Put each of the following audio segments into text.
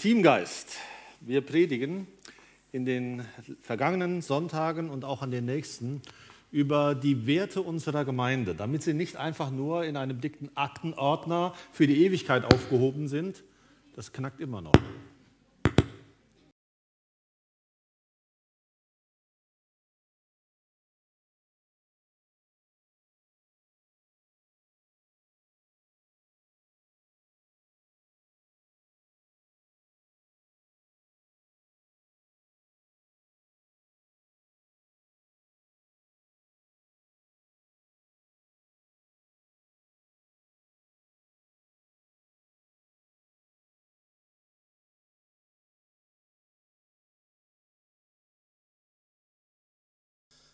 Teamgeist. Wir predigen in den vergangenen Sonntagen und auch an den nächsten über die Werte unserer Gemeinde, damit sie nicht einfach nur in einem dicken Aktenordner für die Ewigkeit aufgehoben sind. Das knackt immer noch.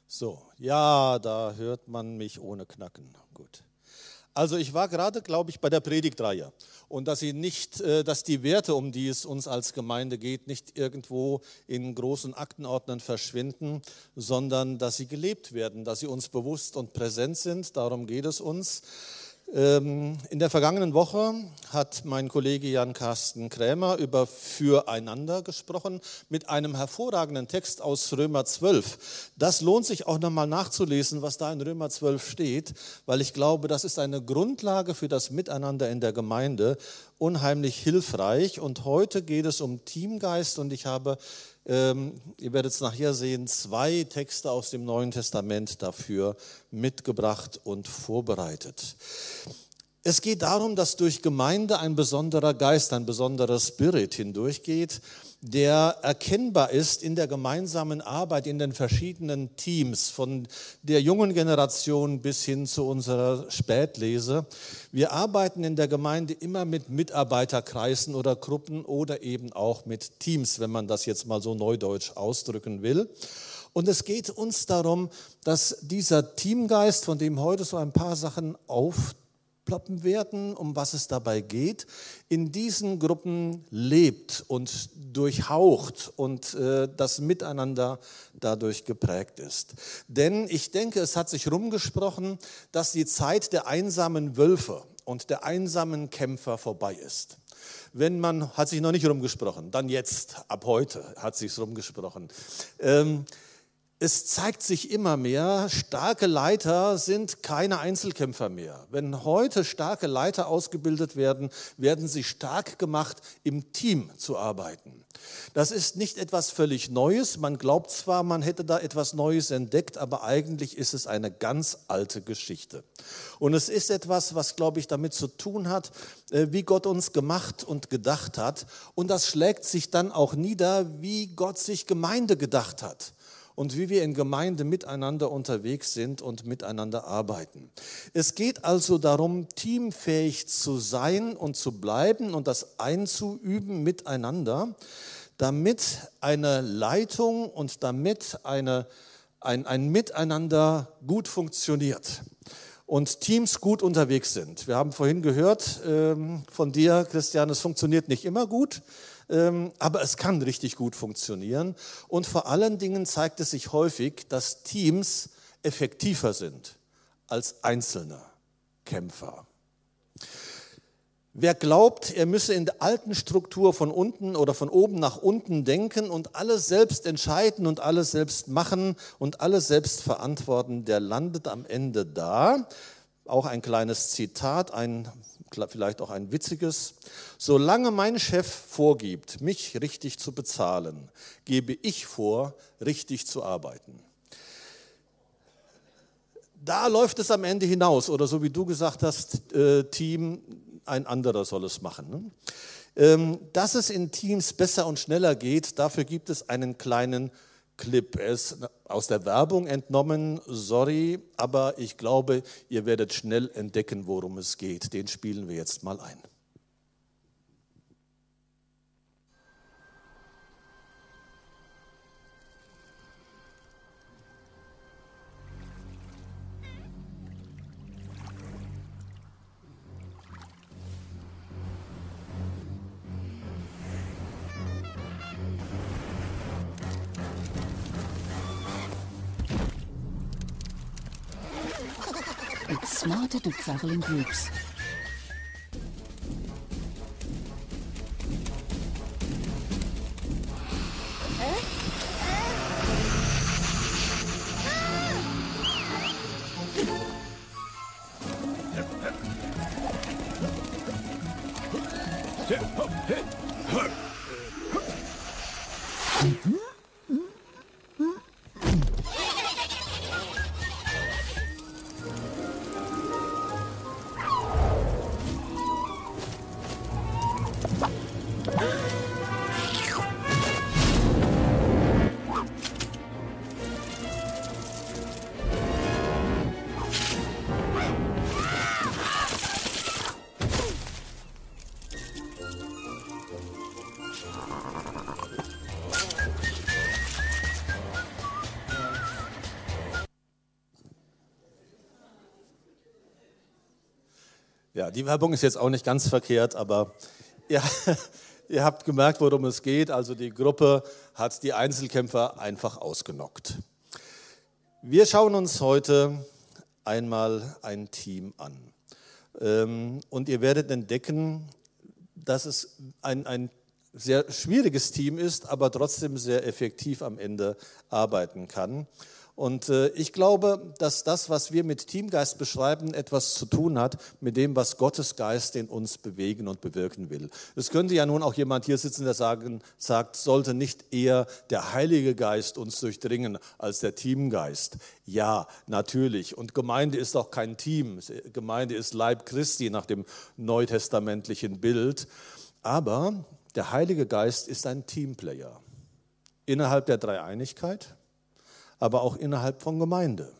So, ja, da hört man mich ohne Knacken. Gut. Also ich war gerade, glaube ich, bei der Predigtreihe und dass sie nicht, äh, dass die Werte, um die es uns als Gemeinde geht, nicht irgendwo in großen Aktenordnern verschwinden, sondern dass sie gelebt werden, dass sie uns bewusst und präsent sind. Darum geht es uns. Ähm, in der vergangenen Woche hat mein Kollege Jan Carsten Krämer über Füreinander gesprochen mit einem hervorragenden Text aus Römer 12. Das lohnt sich auch nochmal nachzulesen, was da in Römer 12 steht, weil ich glaube, das ist eine Grundlage für das Miteinander in der Gemeinde, unheimlich hilfreich. Und heute geht es um Teamgeist und ich habe ähm, ihr werdet es nachher sehen, zwei Texte aus dem Neuen Testament dafür mitgebracht und vorbereitet. Es geht darum, dass durch Gemeinde ein besonderer Geist, ein besonderer Spirit hindurchgeht, der erkennbar ist in der gemeinsamen Arbeit in den verschiedenen Teams, von der jungen Generation bis hin zu unserer Spätlese. Wir arbeiten in der Gemeinde immer mit Mitarbeiterkreisen oder Gruppen oder eben auch mit Teams, wenn man das jetzt mal so neudeutsch ausdrücken will. Und es geht uns darum, dass dieser Teamgeist, von dem heute so ein paar Sachen auftauchen, ploppen werden, um was es dabei geht, in diesen Gruppen lebt und durchhaucht und äh, das Miteinander dadurch geprägt ist. Denn ich denke, es hat sich rumgesprochen, dass die Zeit der einsamen Wölfe und der einsamen Kämpfer vorbei ist. Wenn man, hat sich noch nicht rumgesprochen, dann jetzt, ab heute hat sich rumgesprochen. Ähm, es zeigt sich immer mehr, starke Leiter sind keine Einzelkämpfer mehr. Wenn heute starke Leiter ausgebildet werden, werden sie stark gemacht, im Team zu arbeiten. Das ist nicht etwas völlig Neues. Man glaubt zwar, man hätte da etwas Neues entdeckt, aber eigentlich ist es eine ganz alte Geschichte. Und es ist etwas, was, glaube ich, damit zu tun hat, äh, wie Gott uns gemacht und gedacht hat. Und das schlägt sich dann auch nieder, wie Gott sich Gemeinde gedacht hat und wie wir in Gemeinde miteinander unterwegs sind und miteinander arbeiten. Es geht also darum, teamfähig zu sein und zu bleiben und das einzuüben miteinander, damit eine Leitung und damit eine, ein, ein Miteinander gut funktioniert und Teams gut unterwegs sind. Wir haben vorhin gehört ähm, von dir, Christian, es funktioniert nicht immer gut. Ähm, aber es kann richtig gut funktionieren. Und vor allen Dingen zeigt es sich häufig, dass Teams effektiver sind als einzelne Kämpfer. Wer glaubt, er müsse in der alten Struktur von unten oder von oben nach unten denken und alles selbst entscheiden und alles selbst machen und alles selbst verantworten, der landet am Ende da. Auch ein kleines Zitat, ein vielleicht auch ein witziges. Solange mein Chef vorgibt, mich richtig zu bezahlen, gebe ich vor, richtig zu arbeiten. Da läuft es am Ende hinaus, oder so wie du gesagt hast, äh, Team, ein anderer soll es machen. Ne? Ähm, dass es in Teams besser und schneller geht, dafür gibt es einen kleinen Clip. Er ist aus der Werbung entnommen, sorry, aber ich glaube, ihr werdet schnell entdecken, worum es geht. Den spielen wir jetzt mal ein. Smarter to travel in groups. Die Werbung ist jetzt auch nicht ganz verkehrt, aber ja, ihr habt gemerkt, worum es geht. Also die Gruppe hat die Einzelkämpfer einfach ausgenockt. Wir schauen uns heute einmal ein Team an. Ähm, und ihr werdet entdecken, dass es ein, ein sehr schwieriges Team ist, aber trotzdem sehr effektiv am Ende arbeiten kann. Und äh, ich glaube, dass das, was wir mit Teamgeist beschreiben, etwas zu tun hat mit dem, was Gottes Geist in uns bewegen und bewirken will. Es könnte ja nun auch jemand hier sitzen, der sagen, sagt, sollte nicht eher der Heilige Geist uns durchdringen als der Teamgeist? Ja, natürlich. Und Gemeinde ist auch kein Team. Gemeinde ist Leib Christi nach dem neutestamentlichen Bild. Aber der Heilige Geist ist ein Teamplayer innerhalb der Dreieinigkeit aber auch innerhalb von Gemeinde.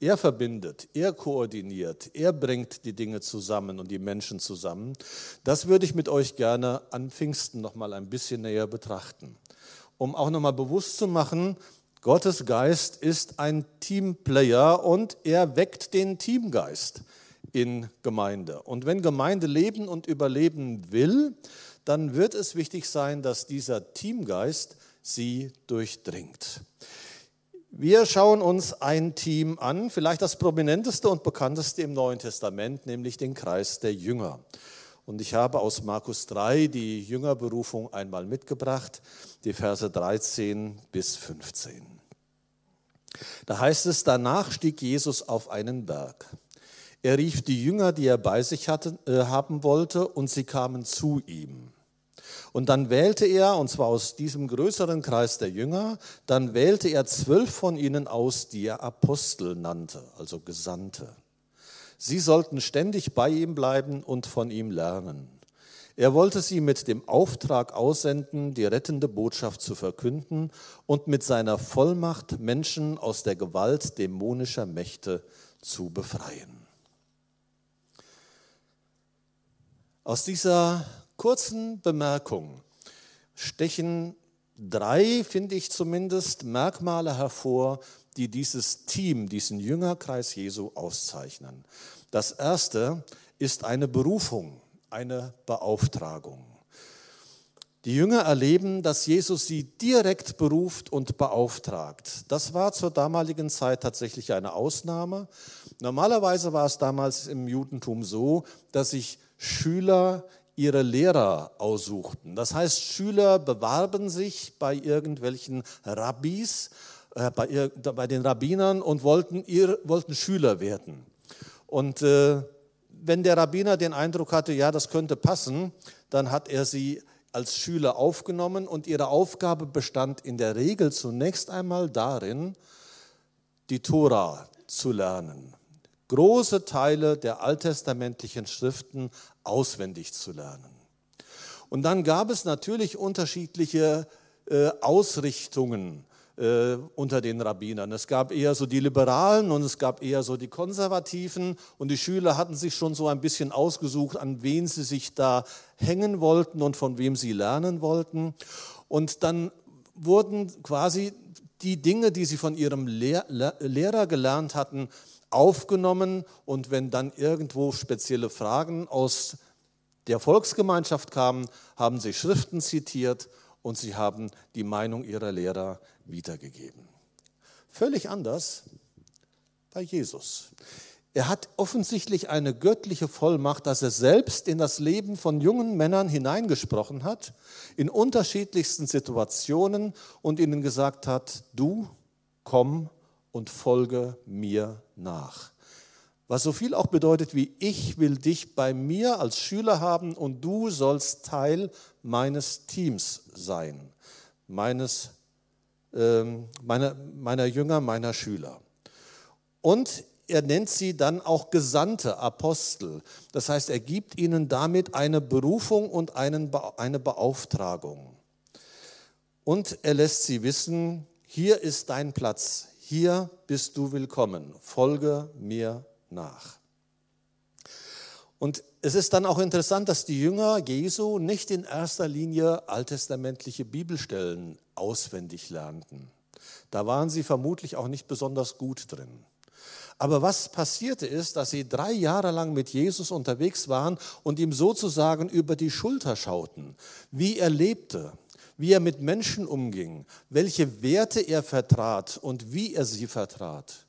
Er verbindet, er koordiniert, er bringt die Dinge zusammen und die Menschen zusammen. Das würde ich mit euch gerne an Pfingsten noch mal ein bisschen näher betrachten, um auch noch mal bewusst zu machen, Gottes Geist ist ein Teamplayer und er weckt den Teamgeist in Gemeinde. Und wenn Gemeinde leben und überleben will, dann wird es wichtig sein, dass dieser Teamgeist sie durchdringt. Wir schauen uns ein Team an, vielleicht das prominenteste und bekannteste im Neuen Testament, nämlich den Kreis der Jünger. Und ich habe aus Markus 3 die Jüngerberufung einmal mitgebracht, die Verse 13 bis 15. Da heißt es, danach stieg Jesus auf einen Berg. Er rief die Jünger, die er bei sich hatte, äh, haben wollte, und sie kamen zu ihm. Und dann wählte er, und zwar aus diesem größeren Kreis der Jünger, dann wählte er zwölf von ihnen aus, die er Apostel nannte, also Gesandte. Sie sollten ständig bei ihm bleiben und von ihm lernen. Er wollte sie mit dem Auftrag aussenden, die rettende Botschaft zu verkünden und mit seiner Vollmacht Menschen aus der Gewalt dämonischer Mächte zu befreien. Aus dieser kurzen Bemerkung stechen drei, finde ich zumindest, Merkmale hervor, die dieses Team, diesen Jüngerkreis Jesu auszeichnen. Das erste ist eine Berufung, eine Beauftragung. Die Jünger erleben, dass Jesus sie direkt beruft und beauftragt. Das war zur damaligen Zeit tatsächlich eine Ausnahme. Normalerweise war es damals im Judentum so, dass sich Schüler ihre Lehrer aussuchten. Das heißt, Schüler bewarben sich bei irgendwelchen Rabbis, äh, bei, bei, den Rabbinern und wollten, ihr, wollten Schüler werden. Und äh, wenn der Rabbiner den Eindruck hatte, ja, das könnte passen, dann hat er sie als Schüler aufgenommen und ihre Aufgabe bestand in der Regel zunächst einmal darin, die Tora zu lernen große Teile der alttestamentlichen Schriften auswendig zu lernen. Und dann gab es natürlich unterschiedliche äh, Ausrichtungen äh, unter den Rabbinern. Es gab eher so die Liberalen und es gab eher so die Konservativen und die Schüler hatten sich schon so ein bisschen ausgesucht, an wen sie sich da hängen wollten und von wem sie lernen wollten. Und dann wurden quasi die Dinge, die sie von ihrem Lehr Lehrer gelernt hatten, aufgenommen und wenn dann irgendwo spezielle Fragen aus der Volksgemeinschaft kamen, haben sie Schriften zitiert und sie haben die Meinung ihrer Lehrer wiedergegeben. Völlig anders bei Jesus. Er hat offensichtlich eine göttliche Vollmacht, dass er selbst in das Leben von jungen Männern hineingesprochen hat, in unterschiedlichsten Situationen und ihnen gesagt hat, du komm und folge mir nach. Was so viel auch bedeutet wie, ich will dich bei mir als Schüler haben und du sollst Teil meines Teams sein, meines, ähm, meiner, meiner Jünger, meiner Schüler. Und er nennt sie dann auch Gesandte, Apostel. Das heißt, er gibt ihnen damit eine Berufung und einen, eine Beauftragung. Und er lässt sie wissen, hier ist dein Platz, hier bist du willkommen, folge mir nach. Und es ist dann auch interessant, dass die Jünger Jesu nicht in erster Linie alttestamentliche Bibelstellen auswendig lernten. Da waren sie vermutlich auch nicht besonders gut drin. Aber was passierte ist, dass sie drei Jahre lang mit Jesus unterwegs waren und ihm sozusagen über die Schulter schauten, wie er lebte, wie er mit Menschen umging, welche Werte er vertrat und wie er sie vertrat.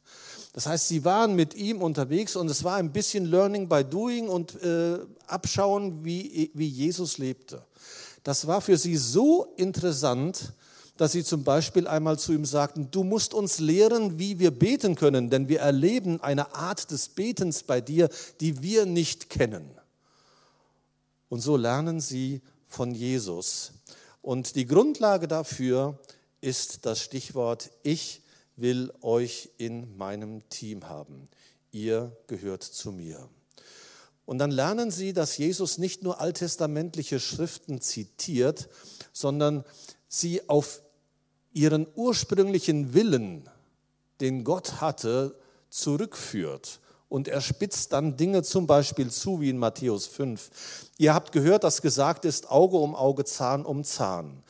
Das heißt, sie waren mit ihm unterwegs und es war ein bisschen Learning by Doing und äh, Abschauen, wie, wie Jesus lebte. Das war für sie so interessant, dass sie zum Beispiel einmal zu ihm sagten, du musst uns lehren, wie wir beten können, denn wir erleben eine Art des Betens bei dir, die wir nicht kennen. Und so lernen sie von Jesus. Und die Grundlage dafür ist das Stichwort, ich will euch in meinem Team haben. Ihr gehört zu mir. Und dann lernen sie, dass Jesus nicht nur alttestamentliche Schriften zitiert, sondern sie auf ihren ursprünglichen Willen, den Gott hatte, zurückführt. Und er spitzt dann Dinge zum Beispiel zu, wie in Matthäus 5. Ihr habt gehört, dass gesagt ist, Auge um Auge, Zahn um Zahn.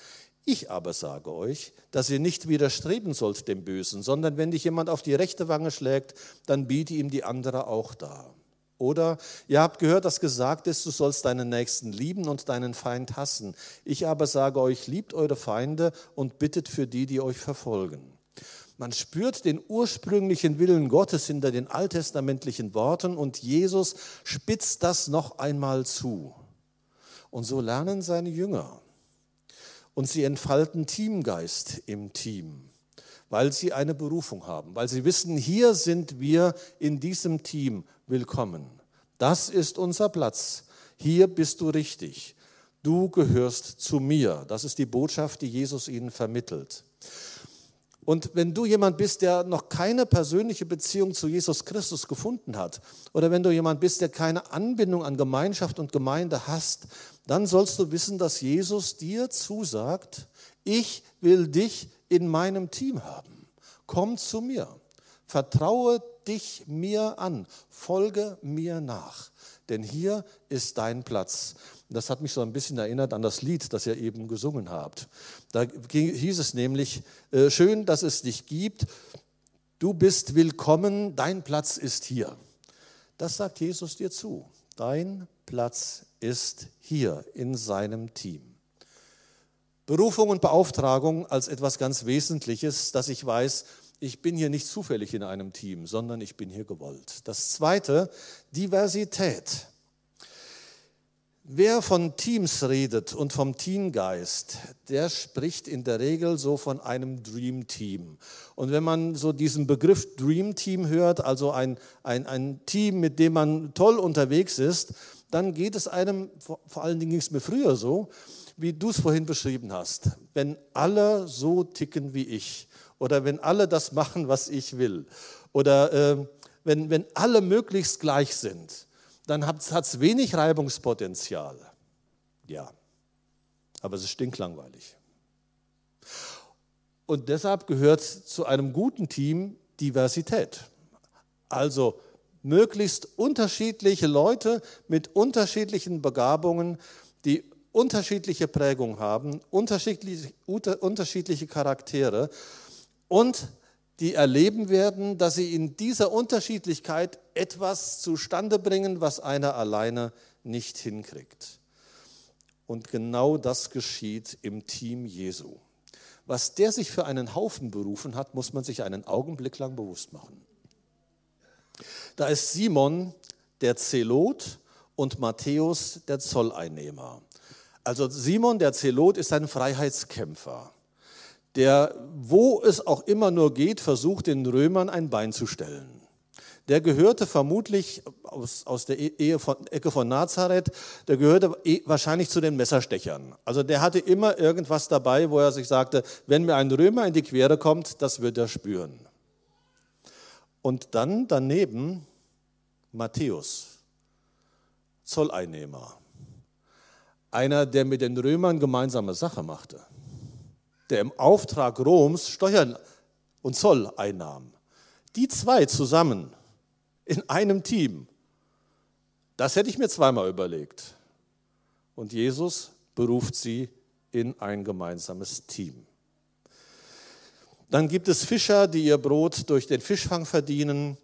Ich aber sage euch, dass ihr nicht widerstreben sollt dem Bösen, sondern wenn dich jemand auf die rechte Wange schlägt, dann biete ihm die andere auch dar. Oder ihr habt gehört, dass gesagt ist, du sollst deinen Nächsten lieben und deinen Feind hassen. Ich aber sage euch, liebt eure Feinde und bittet für die, die euch verfolgen. Man spürt den ursprünglichen Willen Gottes hinter den alttestamentlichen Worten und Jesus spitzt das noch einmal zu. Und so lernen seine Jünger und sie entfalten Teamgeist im Team, weil sie eine Berufung haben, weil sie wissen, hier sind wir in diesem Team willkommen. Das ist unser Platz. Hier bist du richtig. Du gehörst zu mir. Das ist die Botschaft, die Jesus ihnen vermittelt. Und wenn du jemand bist, der noch keine persönliche Beziehung zu Jesus Christus gefunden hat, oder wenn du jemand bist, der keine Anbindung an Gemeinschaft und Gemeinde hast, dann sollst du wissen, dass Jesus dir zusagt, ich will dich in meinem Team haben. Komm zu mir. Vertraue dich mir an. Folge mir nach. Denn hier ist dein Platz. Das hat mich so ein bisschen erinnert an das Lied, das ihr eben gesungen habt. Da hieß es nämlich, äh, schön, dass es dich gibt. Du bist willkommen, dein Platz ist hier. Das sagt Jesus dir zu. Dein Platz ist hier in seinem Team. Berufung und Beauftragung als etwas ganz Wesentliches, dass ich weiß, ich bin hier nicht zufällig in einem Team, sondern ich bin hier gewollt. Das zweite, Diversität. Wer von Teams redet und vom Teamgeist, der spricht in der Regel so von einem Dream Team. Und wenn man so diesen Begriff Dream Team hört, also ein, ein, ein Team, mit dem man toll unterwegs ist, dann geht es einem, vor allen Dingen ging es mir früher so, wie du es vorhin beschrieben hast. Wenn alle so ticken wie ich oder wenn alle das machen, was ich will oder äh, wenn, wenn alle möglichst gleich sind, dann hat es wenig Reibungspotenzial. Ja, aber es ist stinklangweilig. Und deshalb gehört zu einem guten Team Diversität. Also möglichst unterschiedliche Leute mit unterschiedlichen Begabungen, die unterschiedliche Prägung haben, unterschiedliche, unterschiedliche Charaktere und die erleben werden, dass sie in dieser Unterschiedlichkeit etwas zustande bringen, was einer alleine nicht hinkriegt. Und genau das geschieht im Team Jesu. Was der sich für einen Haufen berufen hat, muss man sich einen Augenblick lang bewusst machen. Da ist Simon der Zelot und Matthäus der Zolleinnehmer. Also Simon der Zelot ist ein Freiheitskämpfer der, wo es auch immer nur geht, versucht, den Römern ein Bein zu stellen. Der gehörte vermutlich aus, aus der e-, Ehe von, Ecke von Nazareth, der gehörte eh wahrscheinlich zu den Messerstechern. Also der hatte immer irgendwas dabei, wo er sich sagte, wenn mir ein Römer in die Quere kommt, das wird er spüren. Und dann daneben Matthäus, Zolleinnehmer. Einer, der mit den Römern gemeinsame Sache machte. Der im Auftrag Roms Steuern und Zoll einnahm. Die zwei zusammen in einem Team, das hätte ich mir zweimal überlegt. Und Jesus beruft sie in ein gemeinsames Team. Dann gibt es Fischer, die ihr Brot durch den Fischfang verdienen.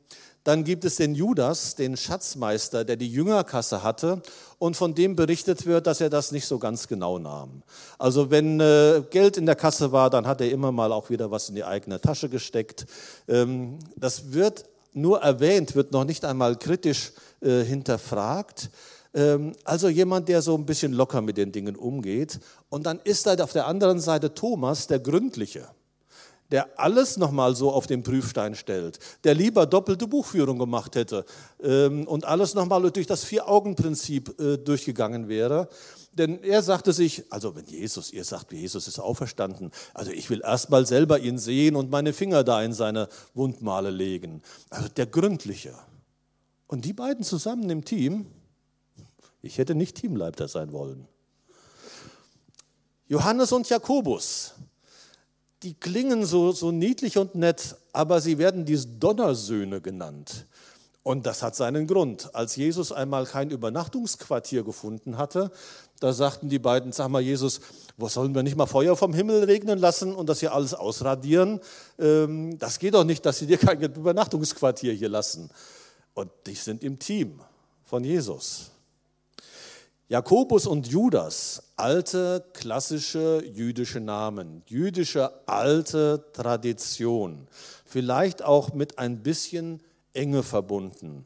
Dann gibt es den Judas, den Schatzmeister, der die Jüngerkasse hatte und von dem berichtet wird, dass er das nicht so ganz genau nahm. Also wenn äh, Geld in der Kasse war, dann hat er immer mal auch wieder was in die eigene Tasche gesteckt. Ähm, das wird nur erwähnt, wird noch nicht einmal kritisch äh, hinterfragt. Ähm, also jemand, der so ein bisschen locker mit den Dingen umgeht. Und dann ist da auf der anderen Seite Thomas, der Gründliche der alles nochmal so auf den Prüfstein stellt, der lieber doppelte Buchführung gemacht hätte ähm, und alles nochmal durch das Vier-Augen-Prinzip äh, durchgegangen wäre. Denn er sagte sich, also wenn Jesus, ihr sagt, Jesus ist auferstanden, also ich will erstmal selber ihn sehen und meine Finger da in seine Wundmale legen. Also der Gründliche. Und die beiden zusammen im Team, ich hätte nicht Teamleiter sein wollen. Johannes und Jakobus, die klingen so, so niedlich und nett, aber sie werden die Donnersöhne genannt. Und das hat seinen Grund. Als Jesus einmal kein Übernachtungsquartier gefunden hatte, da sagten die beiden, sag mal Jesus, wo sollen wir nicht mal Feuer vom Himmel regnen lassen und das hier alles ausradieren? Ähm, das geht doch nicht, dass sie dir kein Übernachtungsquartier hier lassen. Und die sind im Team von Jesus. Jakobus und Judas, alte klassische jüdische Namen, jüdische alte Tradition, vielleicht auch mit ein bisschen Enge verbunden.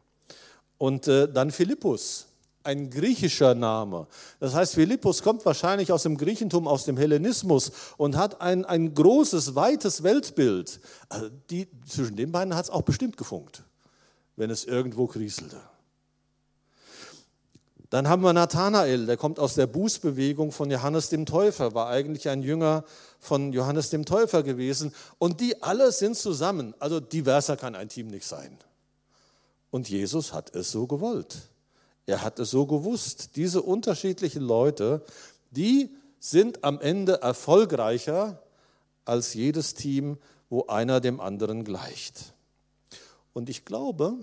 Und äh, dann Philippus, ein griechischer Name. Das heißt, Philippus kommt wahrscheinlich aus dem Griechentum, aus dem Hellenismus und hat ein, ein großes, weites Weltbild. Also die, zwischen den beiden hat es auch bestimmt gefunkt, wenn es irgendwo kriselte. Dann haben wir Nathanael, der kommt aus der Bußbewegung von Johannes dem Täufer, war eigentlich ein Jünger von Johannes dem Täufer gewesen. Und die alle sind zusammen. Also diverser kann ein Team nicht sein. Und Jesus hat es so gewollt. Er hat es so gewusst. Diese unterschiedlichen Leute, die sind am Ende erfolgreicher als jedes Team, wo einer dem anderen gleicht. Und ich glaube,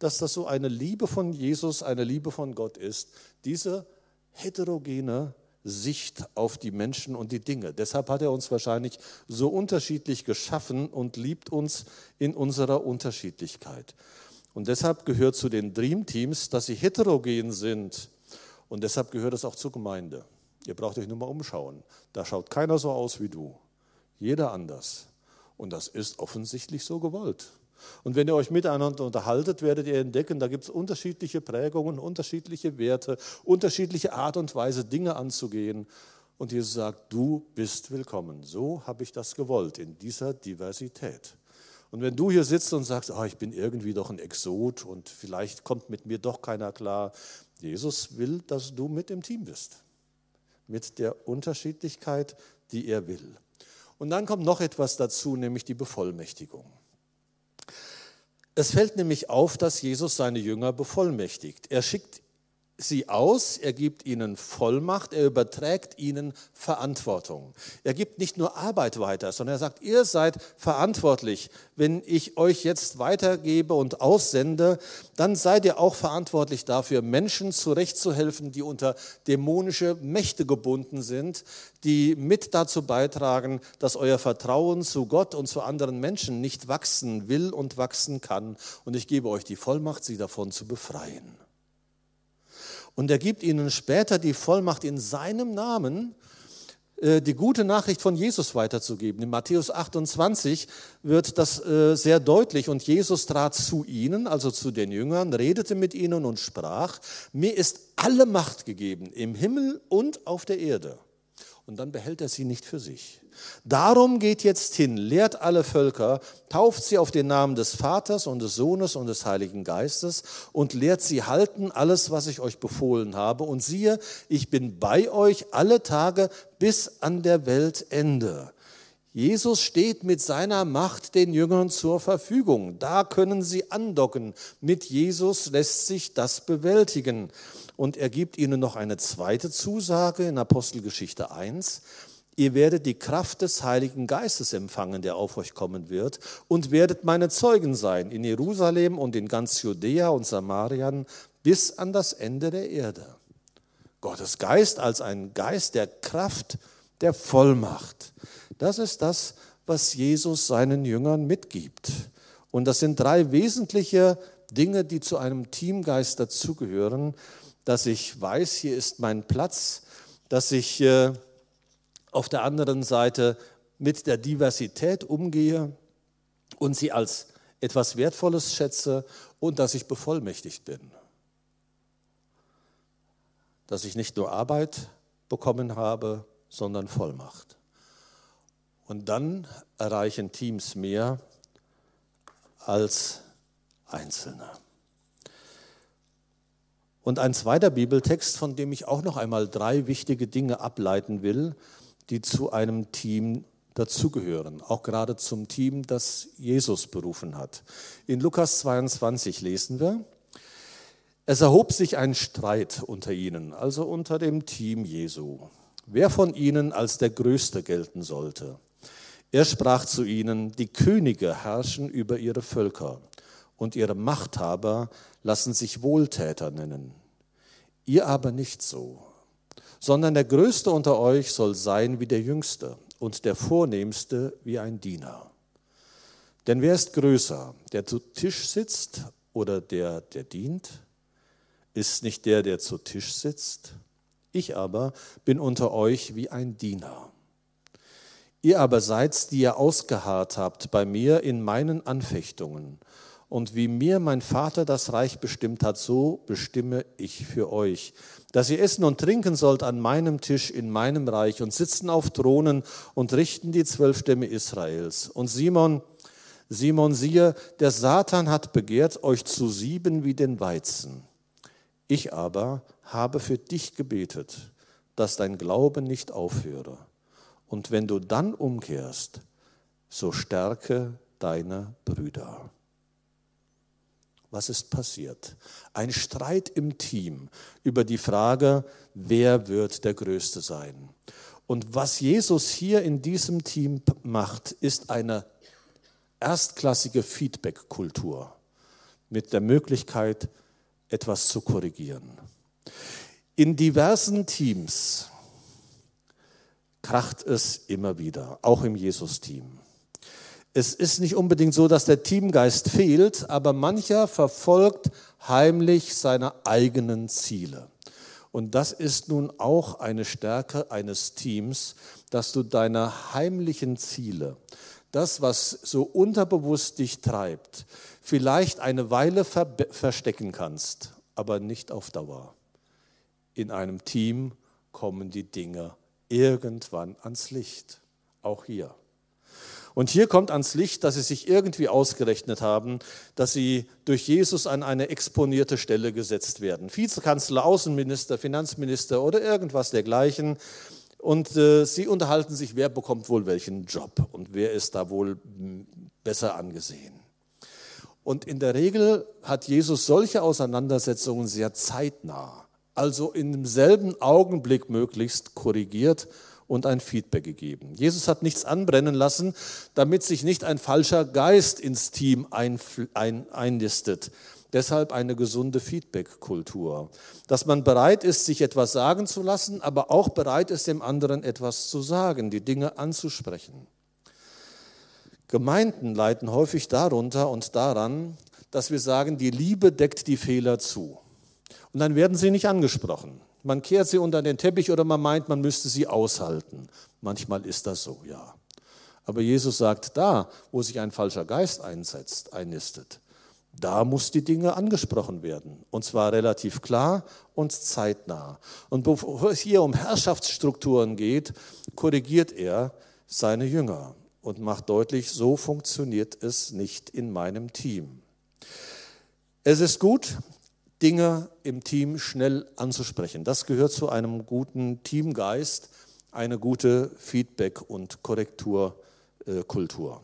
dass das so eine Liebe von Jesus, eine Liebe von Gott ist, diese heterogene Sicht auf die Menschen und die Dinge. Deshalb hat er uns wahrscheinlich so unterschiedlich geschaffen und liebt uns in unserer Unterschiedlichkeit. Und deshalb gehört zu den Dream Teams, dass sie heterogen sind. Und deshalb gehört es auch zur Gemeinde. Ihr braucht euch nur mal umschauen. Da schaut keiner so aus wie du. Jeder anders. Und das ist offensichtlich so gewollt. Und wenn ihr euch miteinander unterhaltet, werdet ihr entdecken, da gibt es unterschiedliche Prägungen, unterschiedliche Werte, unterschiedliche Art und Weise, Dinge anzugehen. Und Jesus sagt, du bist willkommen. So habe ich das gewollt, in dieser Diversität. Und wenn du hier sitzt und sagst, oh, ich bin irgendwie doch ein Exot und vielleicht kommt mit mir doch keiner klar, Jesus will, dass du mit im Team bist. Mit der Unterschiedlichkeit, die er will. Und dann kommt noch etwas dazu, nämlich die Bevollmächtigung. Es fällt nämlich auf, dass Jesus seine Jünger bevollmächtigt. Er schickt sie aus, er gibt ihnen Vollmacht, er überträgt ihnen Verantwortung. Er gibt nicht nur Arbeit weiter, sondern er sagt, ihr seid verantwortlich. Wenn ich euch jetzt weitergebe und aussende, dann seid ihr auch verantwortlich dafür, Menschen zurechtzuhelfen, die unter dämonische Mächte gebunden sind, die mit dazu beitragen, dass euer Vertrauen zu Gott und zu anderen Menschen nicht wachsen will und wachsen kann. Und ich gebe euch die Vollmacht, sie davon zu befreien. Und er gibt ihnen später die Vollmacht in seinem Namen, äh, die gute Nachricht von Jesus weiterzugeben. In Matthäus 28 wird das äh, sehr deutlich und Jesus trat zu ihnen, also zu den Jüngern, redete mit ihnen und sprach, mir ist alle Macht gegeben im Himmel und auf der Erde. Und dann behält er sie nicht für sich. Darum geht jetzt hin, lehrt alle Völker, tauft sie auf den Namen des Vaters und des Sohnes und des Heiligen Geistes und lehrt sie halten alles, was ich euch befohlen habe. Und siehe, ich bin bei euch alle Tage bis an der Weltende. Jesus steht mit seiner Macht den Jüngern zur Verfügung. Da können sie andocken. Mit Jesus lässt sich das bewältigen. Und er gibt ihnen noch eine zweite Zusage in Apostelgeschichte 1. Ihr werdet die Kraft des Heiligen Geistes empfangen, der auf euch kommen wird, und werdet meine Zeugen sein in Jerusalem und in ganz Judäa und Samarien bis an das Ende der Erde. Gottes Geist als ein Geist der Kraft, der Vollmacht. Das ist das, was Jesus seinen Jüngern mitgibt. Und das sind drei wesentliche Dinge, die zu einem Teamgeist dazugehören, dass ich weiß, hier ist mein Platz, dass ich äh, auf der anderen Seite mit der Diversität umgehe und sie als etwas Wertvolles schätze und dass ich bevollmächtigt bin. Dass ich nicht nur Arbeit bekommen habe, sondern Vollmacht. Und dann erreichen Teams mehr als Einzelne. Und ein zweiter Bibeltext, von dem ich auch noch einmal drei wichtige Dinge ableiten will, die zu einem Team dazugehören, auch gerade zum Team, das Jesus berufen hat. In Lukas 22 lesen wir, es erhob sich ein Streit unter ihnen, also unter dem Team Jesu, wer von ihnen als der Größte gelten sollte. Er sprach zu ihnen, die Könige herrschen über ihre Völker und ihre Machthaber lassen sich Wohltäter nennen. Ihr aber nicht so, sondern der Größte unter euch soll sein wie der Jüngste und der Vornehmste wie ein Diener. Denn wer ist größer, der zu Tisch sitzt oder der, der dient? Ist nicht der, der zu Tisch sitzt? Ich aber bin unter euch wie ein Diener. Ihr aber seid, die ihr ausgeharrt habt bei mir in meinen Anfechtungen. Und wie mir mein Vater das Reich bestimmt hat, so bestimme ich für euch, dass ihr essen und trinken sollt an meinem Tisch in meinem Reich und sitzen auf Thronen und richten die zwölf Stämme Israels. Und Simon, Simon, siehe, der Satan hat begehrt, euch zu sieben wie den Weizen. Ich aber habe für dich gebetet, dass dein Glaube nicht aufhöre. Und wenn du dann umkehrst, so stärke deine Brüder. Was ist passiert? Ein Streit im Team über die Frage, wer wird der Größte sein. Und was Jesus hier in diesem Team macht, ist eine erstklassige Feedback-Kultur mit der Möglichkeit, etwas zu korrigieren. In diversen Teams kracht es immer wieder, auch im Jesus-Team. Es ist nicht unbedingt so, dass der Teamgeist fehlt, aber mancher verfolgt heimlich seine eigenen Ziele. Und das ist nun auch eine Stärke eines Teams, dass du deine heimlichen Ziele, das, was so unterbewusst dich treibt, vielleicht eine Weile ver verstecken kannst, aber nicht auf Dauer. In einem Team kommen die Dinge irgendwann ans Licht. Auch hier. Und hier kommt ans Licht, dass sie sich irgendwie ausgerechnet haben, dass sie durch Jesus an eine exponierte Stelle gesetzt werden. Vizekanzler, Außenminister, Finanzminister oder irgendwas dergleichen. Und äh, sie unterhalten sich, wer bekommt wohl welchen Job und wer ist da wohl hm, besser angesehen. Und in der Regel hat Jesus solche Auseinandersetzungen sehr zeitnah also in demselben Augenblick möglichst korrigiert und ein Feedback gegeben. Jesus hat nichts anbrennen lassen, damit sich nicht ein falscher Geist ins Team einnistet. Deshalb eine gesunde Feedback-Kultur, dass man bereit ist, sich etwas sagen zu lassen, aber auch bereit ist, dem anderen etwas zu sagen, die Dinge anzusprechen. Gemeinden leiden häufig darunter und daran, dass wir sagen, die Liebe deckt die Fehler zu. Und dann werden sie nicht angesprochen. Man kehrt sie unter den Teppich oder man meint, man müsste sie aushalten. Manchmal ist das so, ja. Aber Jesus sagt, da, wo sich ein falscher Geist einsetzt, einnistet, Da muss die Dinge angesprochen werden. Und zwar relativ klar und zeitnah. Und bevor es hier um Herrschaftsstrukturen geht, korrigiert er seine Jünger und macht deutlich, so funktioniert es nicht in meinem Team. Es ist gut, Dinge im Team schnell anzusprechen. Das gehört zu einem guten Teamgeist, eine gute Feedback- und Korrekturkultur.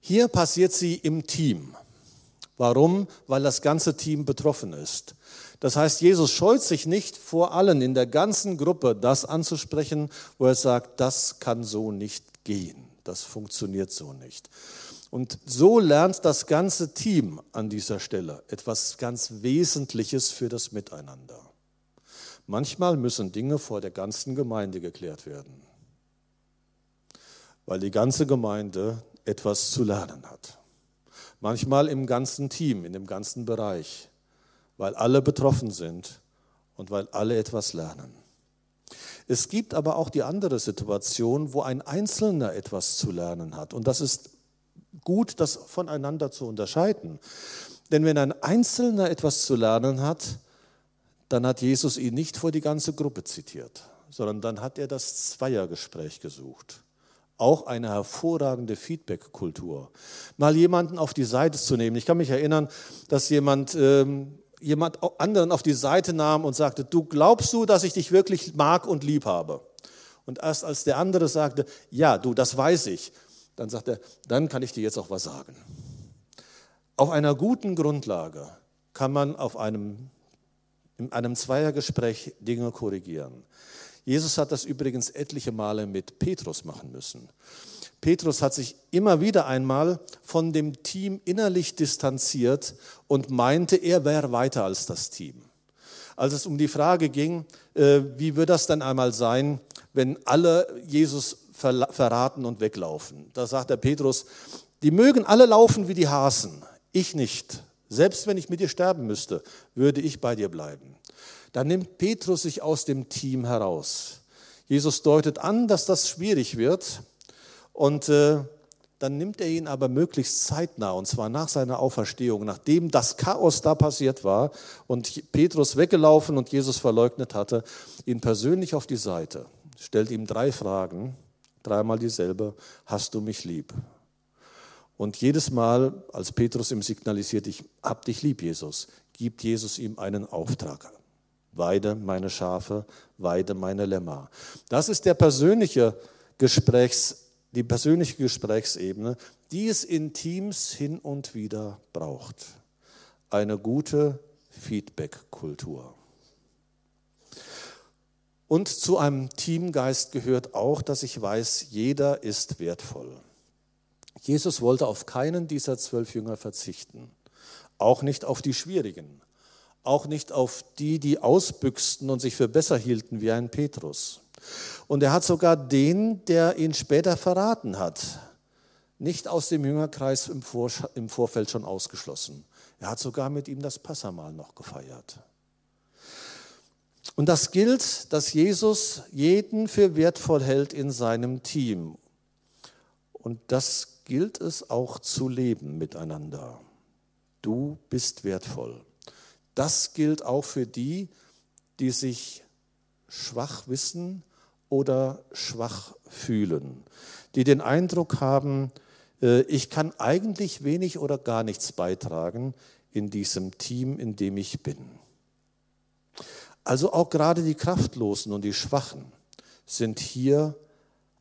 Hier passiert sie im Team. Warum? Weil das ganze Team betroffen ist. Das heißt, Jesus scheut sich nicht vor allen in der ganzen Gruppe das anzusprechen, wo er sagt, das kann so nicht gehen, das funktioniert so nicht. Und so lernt das ganze Team an dieser Stelle etwas ganz Wesentliches für das Miteinander. Manchmal müssen Dinge vor der ganzen Gemeinde geklärt werden, weil die ganze Gemeinde etwas zu lernen hat. Manchmal im ganzen Team, in dem ganzen Bereich, weil alle betroffen sind und weil alle etwas lernen. Es gibt aber auch die andere Situation, wo ein Einzelner etwas zu lernen hat. Und das ist gut, das voneinander zu unterscheiden. Denn wenn ein Einzelner etwas zu lernen hat, dann hat Jesus ihn nicht vor die ganze Gruppe zitiert, sondern dann hat er das Zweiergespräch gesucht auch eine hervorragende Feedback-Kultur. Mal jemanden auf die Seite zu nehmen. Ich kann mich erinnern, dass jemand, ähm, jemand anderen auf die Seite nahm und sagte, du glaubst du, dass ich dich wirklich mag und lieb habe? Und erst als der andere sagte, ja, du, das weiß ich, dann sagt er, dann kann ich dir jetzt auch was sagen. Auf einer guten Grundlage kann man auf einem, in einem Zweiergespräch Dinge korrigieren. Jesus hat das übrigens etliche Male mit Petrus machen müssen. Petrus hat sich immer wieder einmal von dem Team innerlich distanziert und meinte, er wäre weiter als das Team. Als es um die Frage ging, äh, wie wird das dann einmal sein, wenn alle Jesus verraten und weglaufen, da sagt der Petrus, die mögen alle laufen wie die Hasen, ich nicht. Selbst wenn ich mit dir sterben müsste, würde ich bei dir bleiben. Da nimmt Petrus sich aus dem Team heraus. Jesus deutet an, dass das schwierig wird und äh, dann nimmt er ihn aber möglichst zeitnah, und zwar nach seiner Auferstehung, nachdem das Chaos da passiert war und Petrus weggelaufen und Jesus verleugnet hatte, ihn persönlich auf die Seite, stellt ihm drei Fragen, dreimal dieselbe, hast du mich lieb? Und jedes Mal, als Petrus ihm signalisiert, ich hab dich lieb, Jesus, gibt Jesus ihm einen Auftrag weide meine Schafe, weide meine Lämmer. Das ist der persönliche Gesprächs, die persönliche Gesprächsebene, die es in Teams hin und wieder braucht. Eine gute Feedback-Kultur. Und zu einem Teamgeist gehört auch, dass ich weiß, jeder ist wertvoll. Jesus wollte auf keinen dieser zwölf Jünger verzichten, auch nicht auf die schwierigen auch nicht auf die, die ausbüchsten und sich für besser hielten wie ein Petrus. Und er hat sogar den, der ihn später verraten hat, nicht aus dem Jüngerkreis im, Vor im Vorfeld schon ausgeschlossen. Er hat sogar mit ihm das Passamal noch gefeiert. Und das gilt, dass Jesus jeden für wertvoll hält in seinem Team. Und das gilt es auch zu leben miteinander. Du bist wertvoll. Das gilt auch für die, die sich schwach wissen oder schwach fühlen, die den Eindruck haben, äh, ich kann eigentlich wenig oder gar nichts beitragen in diesem Team, in dem ich bin. Also auch gerade die Kraftlosen und die Schwachen sind hier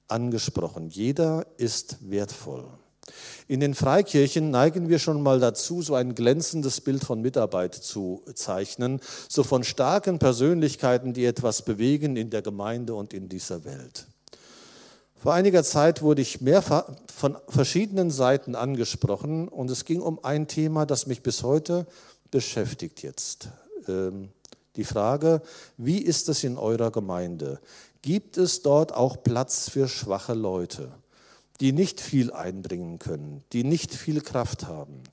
angesprochen. Jeder ist wertvoll. In den Freikirchen neigen wir schon mal dazu, so ein glänzendes Bild von Mitarbeit zu zeichnen, so von starken Persönlichkeiten, die etwas bewegen in der Gemeinde und in dieser Welt. Vor einiger Zeit wurde ich mehrfach von verschiedenen Seiten angesprochen und es ging um ein Thema, das mich bis heute beschäftigt jetzt. Ähm, die Frage, wie ist es in eurer Gemeinde? Gibt es dort auch Platz für schwache Leute? die nicht viel einbringen können, die nicht viel Kraft haben,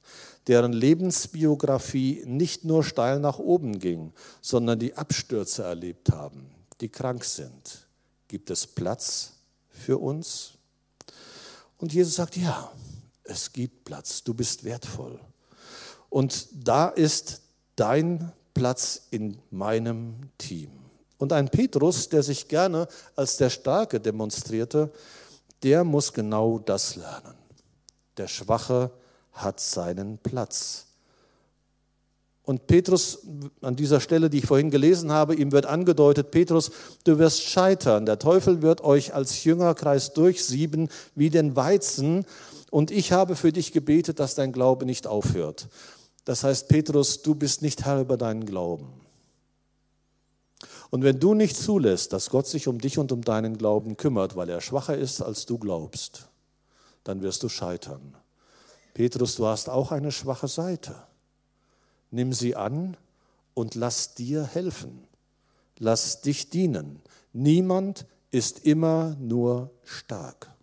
deren Lebensbiografie nicht nur steil nach oben ging, sondern die Abstürze erlebt haben, die krank sind. Gibt es Platz für uns? Und Jesus sagt, ja, es gibt Platz, du bist wertvoll. Und da ist dein Platz in meinem Team. Und ein Petrus, der sich gerne als der Starke demonstrierte, der muss genau das lernen. Der Schwache hat seinen Platz. Und Petrus, an dieser Stelle, die ich vorhin gelesen habe, ihm wird angedeutet, Petrus, du wirst scheitern. Der Teufel wird euch als Jüngerkreis durchsieben wie den Weizen. Und ich habe für dich gebetet, dass dein Glaube nicht aufhört. Das heißt, Petrus, du bist nicht Herr über deinen Glauben. Und wenn du nicht zulässt, dass Gott sich um dich und um deinen Glauben kümmert, weil er schwacher ist, als du glaubst, dann wirst du scheitern. Petrus, du hast auch eine schwache Seite. Nimm sie an und lass dir helfen. Lass dich dienen. Niemand ist immer nur stark.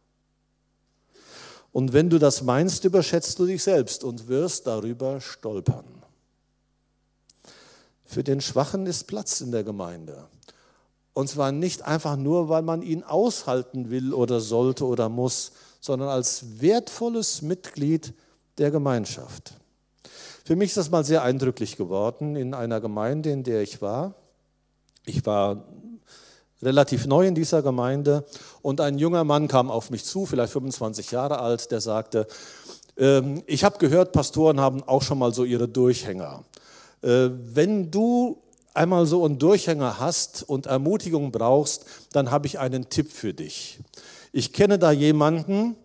Und wenn du das meinst, überschätzt du dich selbst und wirst darüber stolpern. Für den Schwachen ist Platz in der Gemeinde. Und zwar nicht einfach nur, weil man ihn aushalten will oder sollte oder muss, sondern als wertvolles Mitglied der Gemeinschaft. Für mich ist das mal sehr eindrücklich geworden in einer Gemeinde, in der ich war. Ich war relativ neu in dieser Gemeinde und ein junger Mann kam auf mich zu, vielleicht 25 Jahre alt, der sagte, ähm, ich habe gehört, Pastoren haben auch schon mal so ihre Durchhänger. Äh, wenn du einmal so einen Durchhänger hast und Ermutigung brauchst, dann habe ich einen Tipp für dich. Ich kenne da jemanden,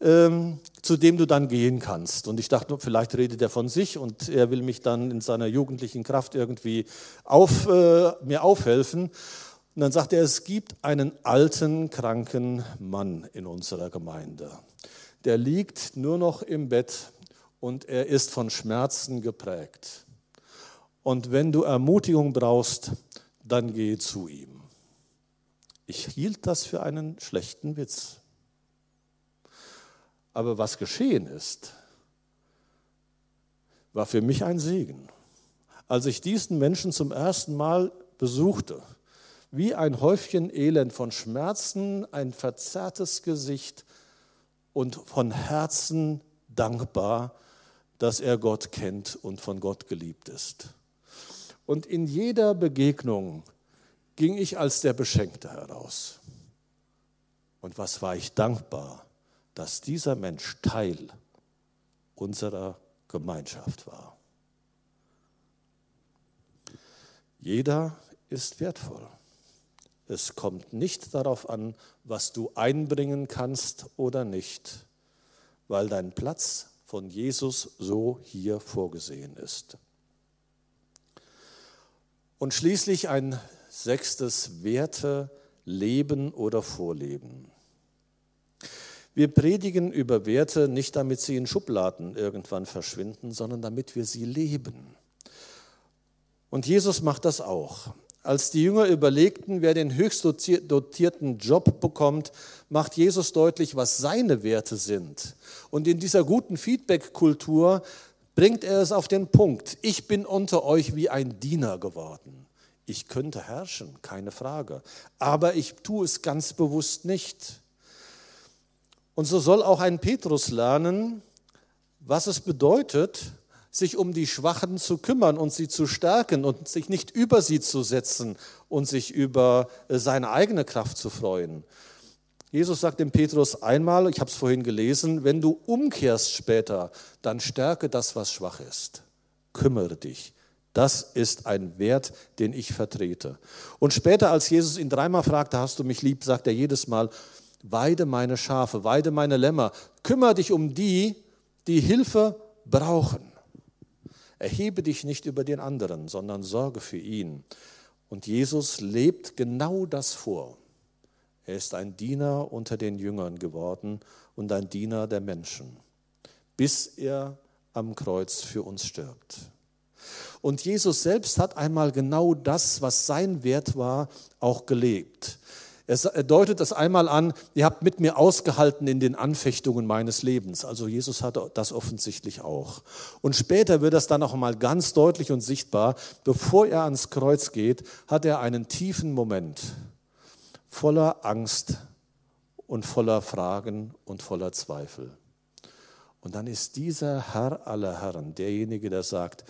ähm, zu dem du dann gehen kannst. Und ich dachte, vielleicht redet er von sich und er will mich dann in seiner jugendlichen Kraft irgendwie auf, äh, mir aufhelfen. Und dann sagt er, es gibt einen alten, kranken Mann in unserer Gemeinde. Der liegt nur noch im Bett und er ist von Schmerzen geprägt. Und wenn du Ermutigung brauchst, dann geh zu ihm. Ich hielt das für einen schlechten Witz. Aber was geschehen ist, war für mich ein Segen. Als ich diesen Menschen zum ersten Mal besuchte, wie ein Häufchen Elend von Schmerzen, ein verzerrtes Gesicht und von Herzen dankbar, dass er Gott kennt und von Gott geliebt ist. Und in jeder Begegnung ging ich als der Beschenkte heraus. Und was war ich dankbar, dass dieser Mensch Teil unserer Gemeinschaft war. Jeder ist wertvoll. Es kommt nicht darauf an, was du einbringen kannst oder nicht, weil dein Platz von Jesus so hier vorgesehen ist. Und schließlich ein sechstes Werte, Leben oder Vorleben. Wir predigen über Werte nicht, damit sie in Schubladen irgendwann verschwinden, sondern damit wir sie leben. Und Jesus macht das auch. Als die Jünger überlegten, wer den höchst dotierten Job bekommt, macht Jesus deutlich, was seine Werte sind. Und in dieser guten Feedback-Kultur bringt er es auf den Punkt. Ich bin unter euch wie ein Diener geworden. Ich könnte herrschen, keine Frage. Aber ich tue es ganz bewusst nicht. Und so soll auch ein Petrus lernen, was es bedeutet, sich um die Schwachen zu kümmern und sie zu stärken und sich nicht über sie zu setzen und sich über äh, seine eigene Kraft zu freuen. Jesus sagt dem Petrus einmal, ich habe es vorhin gelesen, wenn du umkehrst später, dann stärke das, was schwach ist. Kümmere dich. Das ist ein Wert, den ich vertrete. Und später, als Jesus ihn dreimal fragte, hast du mich lieb, sagt er jedes Mal, weide meine Schafe, weide meine Lämmer, kümmere dich um die, die Hilfe brauchen. Erhebe dich nicht über den anderen, sondern sorge für ihn. Und Jesus lebt genau das vor. Er ist ein Diener unter den Jüngern geworden und ein Diener der Menschen, bis er am Kreuz für uns stirbt. Und Jesus selbst hat einmal genau das, was sein Wert war, auch gelebt. Er deutet das einmal an, ihr habt mit mir ausgehalten in den Anfechtungen meines Lebens. Also Jesus hatte das offensichtlich auch. Und später wird das dann auch mal ganz deutlich und sichtbar. Bevor er ans Kreuz geht, hat er einen tiefen Moment voller Angst und voller Fragen und voller Zweifel. Und dann ist dieser Herr aller Herren derjenige, der sagt,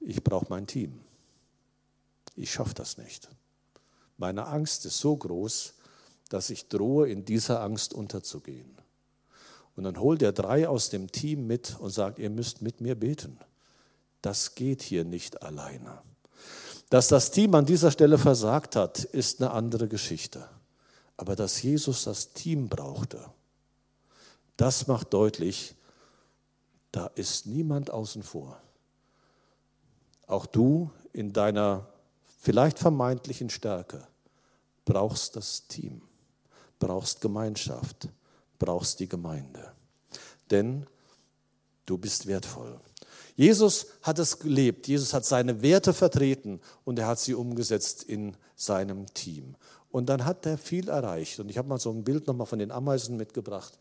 ich brauche mein Team. Ich schaffe das nicht. Meine Angst ist so groß, dass ich drohe, in dieser Angst unterzugehen. Und dann holt er drei aus dem Team mit und sagt, ihr müsst mit mir beten. Das geht hier nicht alleine. Dass das Team an dieser Stelle versagt hat, ist eine andere Geschichte. Aber dass Jesus das Team brauchte, das macht deutlich, da ist niemand außen vor. Auch du in deiner vielleicht vermeintlichen Stärke brauchst das Team, brauchst Gemeinschaft, brauchst die Gemeinde. Denn du bist wertvoll. Jesus hat es gelebt, Jesus hat seine Werte vertreten und er hat sie umgesetzt in seinem Team. Und dann hat er viel erreicht. Und ich habe mal so ein Bild nochmal von den Ameisen mitgebracht.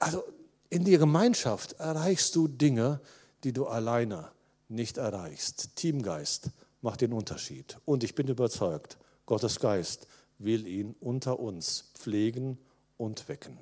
Also in der Gemeinschaft erreichst du Dinge, die du alleine nicht erreichst. Teamgeist macht den Unterschied. Und ich bin überzeugt, Gottes Geist will ihn unter uns pflegen und wecken.